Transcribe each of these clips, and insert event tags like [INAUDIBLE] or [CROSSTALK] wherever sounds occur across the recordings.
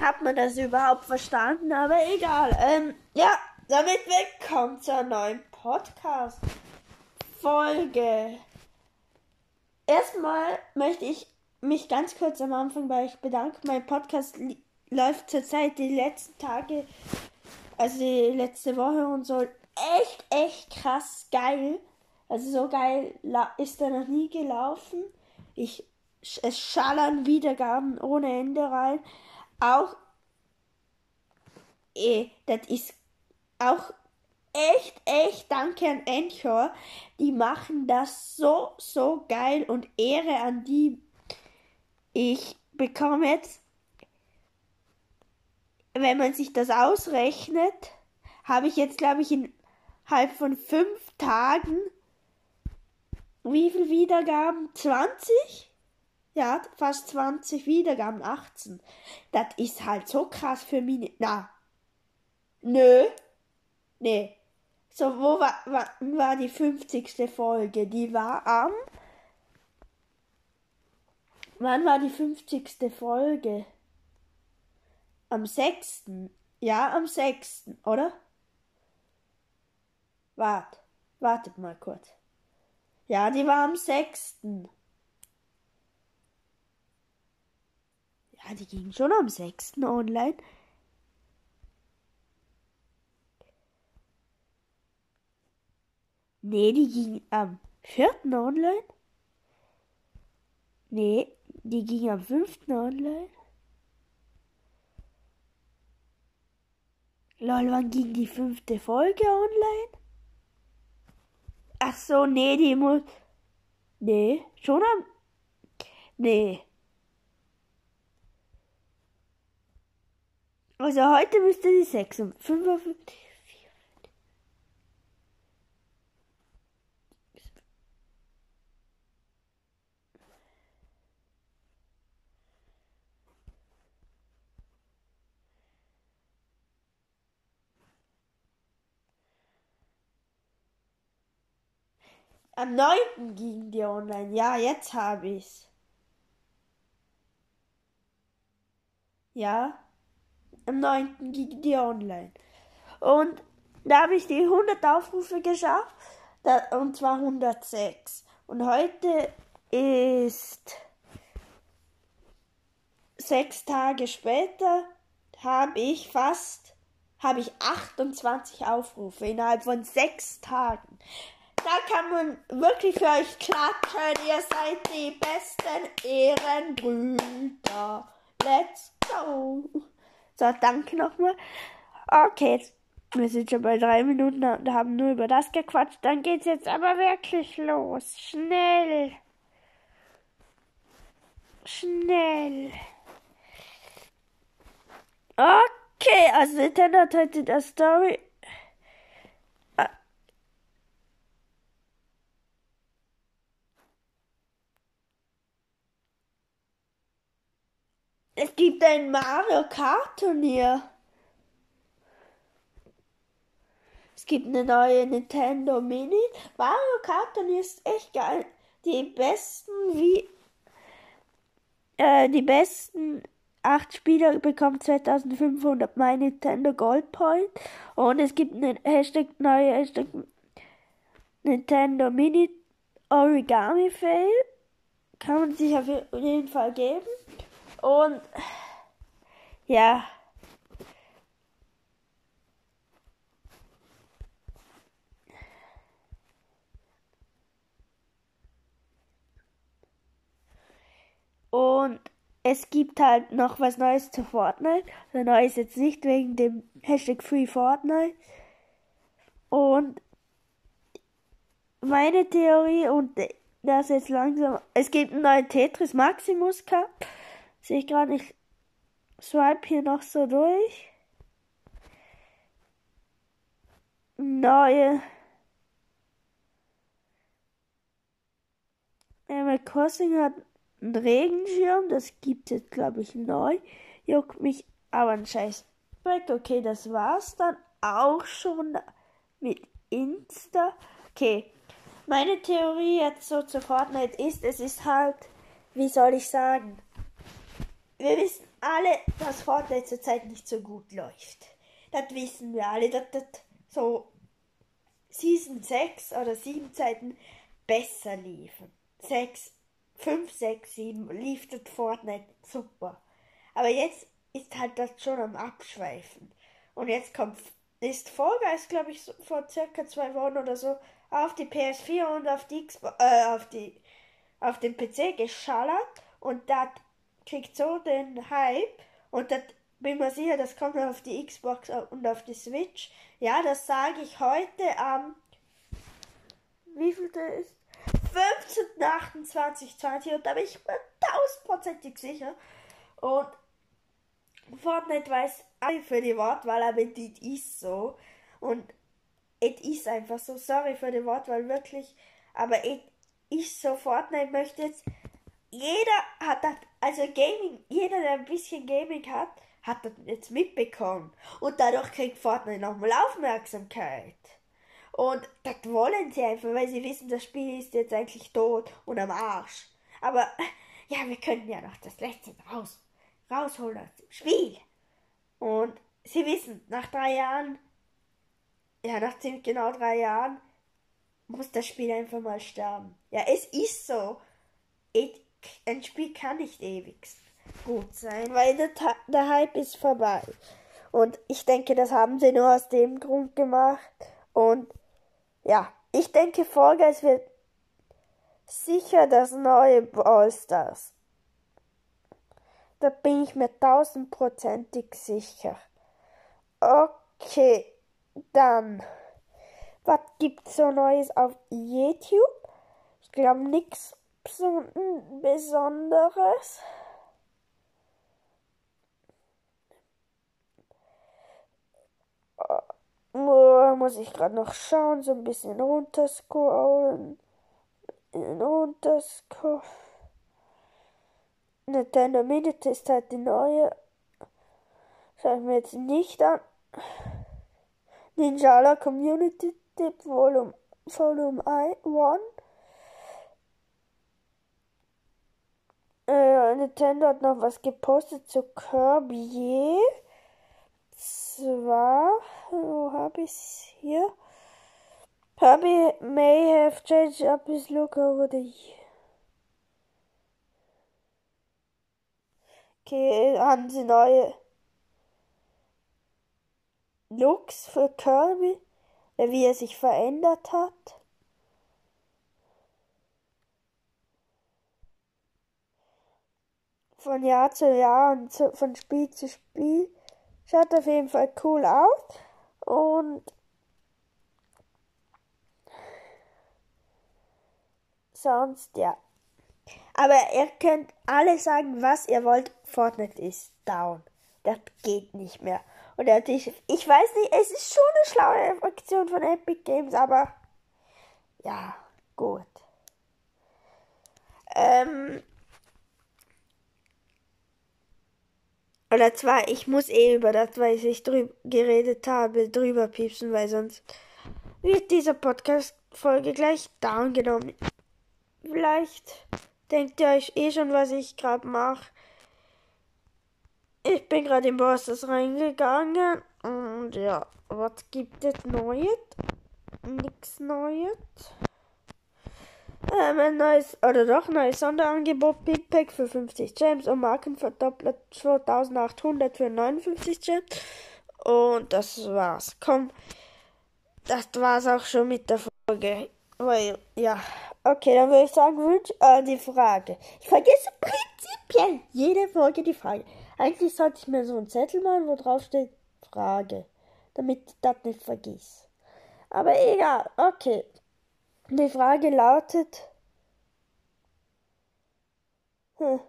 Hat man das überhaupt verstanden? Aber egal. Ähm, ja, damit willkommen zur neuen Podcast-Folge. Erstmal möchte ich mich ganz kurz am Anfang bei euch bedanken. Mein Podcast läuft zurzeit die letzten Tage, also die letzte Woche und so, echt, echt krass geil. Also so geil ist er noch nie gelaufen. Ich, es schallern Wiedergaben ohne Ende rein. Auch, eh, das ist auch echt, echt danke an Anchor. Die machen das so, so geil und Ehre an die. Ich bekomme jetzt, wenn man sich das ausrechnet, habe ich jetzt, glaube ich, innerhalb von fünf Tagen wie viele Wiedergaben? 20? Ja, fast 20 Wiedergaben, 18. Das ist halt so krass für mich. Na. Nö. Nee. So, wo war, war, war die 50. Folge? Die war am. Wann war die 50. Folge? Am 6. Ja, am 6. Oder? Wart. Wartet mal kurz. Ja, die war am 6. Ja, die ging schon am 6. online. Nee, die ging am 4. online. Nee, die ging am 5. online. Lol, wann ging die fünfte Folge online? Ach so, nee, die muss. Nee, schon am. Nee. Also heute müsste die 6 Am 9. ging die online. Ja, jetzt habe ich's. Ja, am 9. ging die online. Und da habe ich die 100 Aufrufe geschafft. Und zwar 106. Und heute ist sechs Tage später habe ich fast habe ich 28 Aufrufe innerhalb von sechs Tagen da kann man wirklich für euch klatschen. Ihr seid die besten Ehrenbrüder. Let's go. So, danke nochmal. Okay, wir sind schon bei drei Minuten und haben nur über das gequatscht. Dann geht's jetzt aber wirklich los. Schnell. Schnell. Okay, also Nintendo hat heute das Story Es gibt ein Mario Kart Turnier. Es gibt eine neue Nintendo Mini. Mario Kart Turnier ist echt geil. Die besten wie äh, die besten acht Spieler bekommen 2500 My Nintendo Gold Point und es gibt eine Hashtag neue Hashtag Nintendo Mini Origami Fail. Kann man sich auf jeden Fall geben. Und ja. Und es gibt halt noch was Neues zu Fortnite. Also neu ist jetzt nicht wegen dem Hashtag Free Fortnite. Und meine Theorie und das jetzt langsam. Es gibt einen neuen Tetris Maximus Cup. Sehe ich gerade nicht. Swipe hier noch so durch. Neue. Animal Crossing hat einen Regenschirm. Das gibt es, glaube ich, neu. Juckt mich aber ein Scheiß. Okay, das war's dann auch schon mit Insta. Okay. Meine Theorie jetzt so zu Fortnite ist, es ist halt, wie soll ich sagen, wir wissen alle, dass Fortnite zurzeit nicht so gut läuft. Das wissen wir alle, dass das so Season 6 oder 7 Zeiten besser liefen. 6, 5, 6, 7 lief das Fortnite super. Aber jetzt ist halt das schon am Abschweifen. Und jetzt kommt, ist Fall Guys, glaube ich, so vor circa zwei Wochen oder so auf die PS4 und auf die Xbox, äh, auf die, auf den PC geschallert und das kriegt so den Hype und das bin mir sicher, das kommt auf die Xbox und auf die Switch. Ja, das sage ich heute am, wie viel der ist? 15.28.20 und da bin ich mir tausendprozentig sicher. Und Fortnite weiß alle für die Wortwahl, aber das ist so. Und es ist einfach so. Sorry für die Wortwahl, wirklich. Aber es ist so. Fortnite möchte jetzt. Jeder hat das, also Gaming, jeder, der ein bisschen Gaming hat, hat das jetzt mitbekommen. Und dadurch kriegt Fortnite nochmal Aufmerksamkeit. Und das wollen sie einfach, weil sie wissen, das Spiel ist jetzt eigentlich tot und am Arsch. Aber [LAUGHS] ja, wir können ja noch das letzte raus, rausholen aus dem Spiel. Und sie wissen, nach drei Jahren, ja, nach ziemlich genau drei Jahren, muss das Spiel einfach mal sterben. Ja, es ist so. Ein Spiel kann nicht ewig gut sein, weil der, der Hype ist vorbei. Und ich denke, das haben sie nur aus dem Grund gemacht. Und ja, ich denke, Fall Guys wird sicher das neue Brawl Stars. Da bin ich mir tausendprozentig sicher. Okay, dann. Was gibt's so Neues auf YouTube? Ich glaube nichts Besonderes. muss ich gerade noch schauen, so ein bisschen runterscrollen. Runterscrollen. Nintendo Minute ist halt die neue. Schau ich mir jetzt nicht an. Ninjala Community Tip Volume, Volume 1. Äh, Nintendo hat noch was gepostet zu Kirby zwar, wo habe ich hier? Herbie may have changed up his look over the year. Okay, haben sie neue Looks für Kirby, wie er sich verändert hat. Von Jahr zu Jahr und von Spiel zu Spiel. Schaut auf jeden Fall cool aus. Und sonst ja. Aber ihr könnt alle sagen, was ihr wollt. Fortnite ist down. Das geht nicht mehr. Und er ich, ich weiß nicht, es ist schon eine schlaue Aktion von Epic Games, aber ja, gut. Ähm, Oder zwar, ich muss eh über das, was ich drüber geredet habe, drüber piepsen, weil sonst wird diese Podcast-Folge gleich down genommen. Vielleicht denkt ihr euch eh schon, was ich gerade mache. Ich bin gerade in Bosses reingegangen und ja, was gibt es Neues? Nichts Neues. Ähm, ein neues, oder doch, neues Sonderangebot, Big Pack für 50 Gems und Markenverdoppler 2800 für 59 Gems. Und das war's. Komm, das war's auch schon mit der Folge. Weil, ja. Okay, dann würde ich sagen, wünsch, äh, die Frage. Ich vergesse prinzipiell jede Folge die Frage. Eigentlich sollte ich mir so einen Zettel machen, wo drauf steht Frage. Damit ich das nicht vergiss. Aber egal, okay. Die Frage lautet. Hm.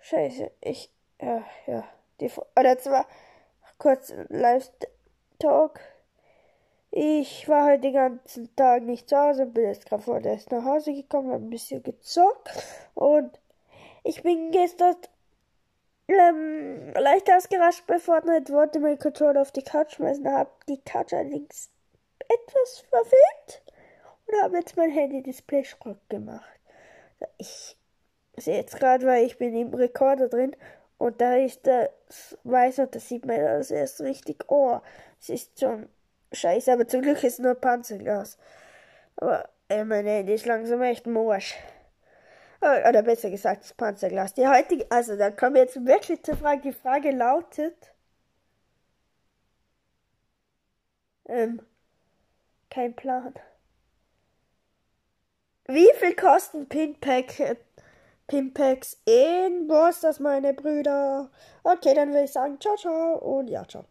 Scheiße, ich. Ja, ja. Die, oder zwar kurz Live-Talk. Ich war heute den ganzen Tag nicht zu Hause, bin jetzt gerade vor erst nach Hause gekommen, habe ein bisschen gezockt und ich bin gestern ähm, leicht ausgerascht bei Fortnite, wollte meinen Controller auf die Couch schmeißen, habe die Couch allerdings etwas verfilmt und habe jetzt mein Handy-Display Schrott gemacht. Ich sehe jetzt gerade, weil ich bin im Rekorder drin und da ist das weiß und da sieht man das erst richtig. Oh, es ist schon scheiße, aber zum Glück ist nur Panzerglas. Aber äh, mein Handy ist langsam echt morsch. Oder besser gesagt, das Panzerglas. Die heutige, also dann kommen wir jetzt wirklich zur Frage. Die Frage lautet, ähm, kein Plan. Wie viel kosten Pinpack, Pinpacks in das meine Brüder? Okay, dann würde ich sagen, ciao, ciao und ja, ciao.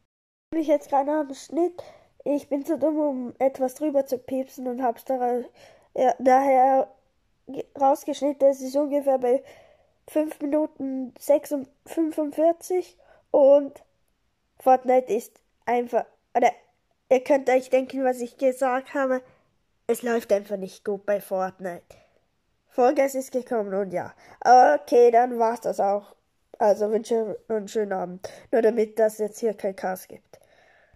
Ich jetzt gerade am Schnitt. Ich bin zu dumm, um etwas drüber zu piepsen und hab's da, ja, daher rausgeschnitten. Es ist ungefähr bei 5 Minuten 45 und Fortnite ist einfach, oder ihr könnt euch denken, was ich gesagt habe. Es läuft einfach nicht gut bei Fortnite. Vollgas ist gekommen und ja. Okay, dann war's das auch. Also wünsche einen schönen Abend. Nur damit das jetzt hier kein Chaos gibt.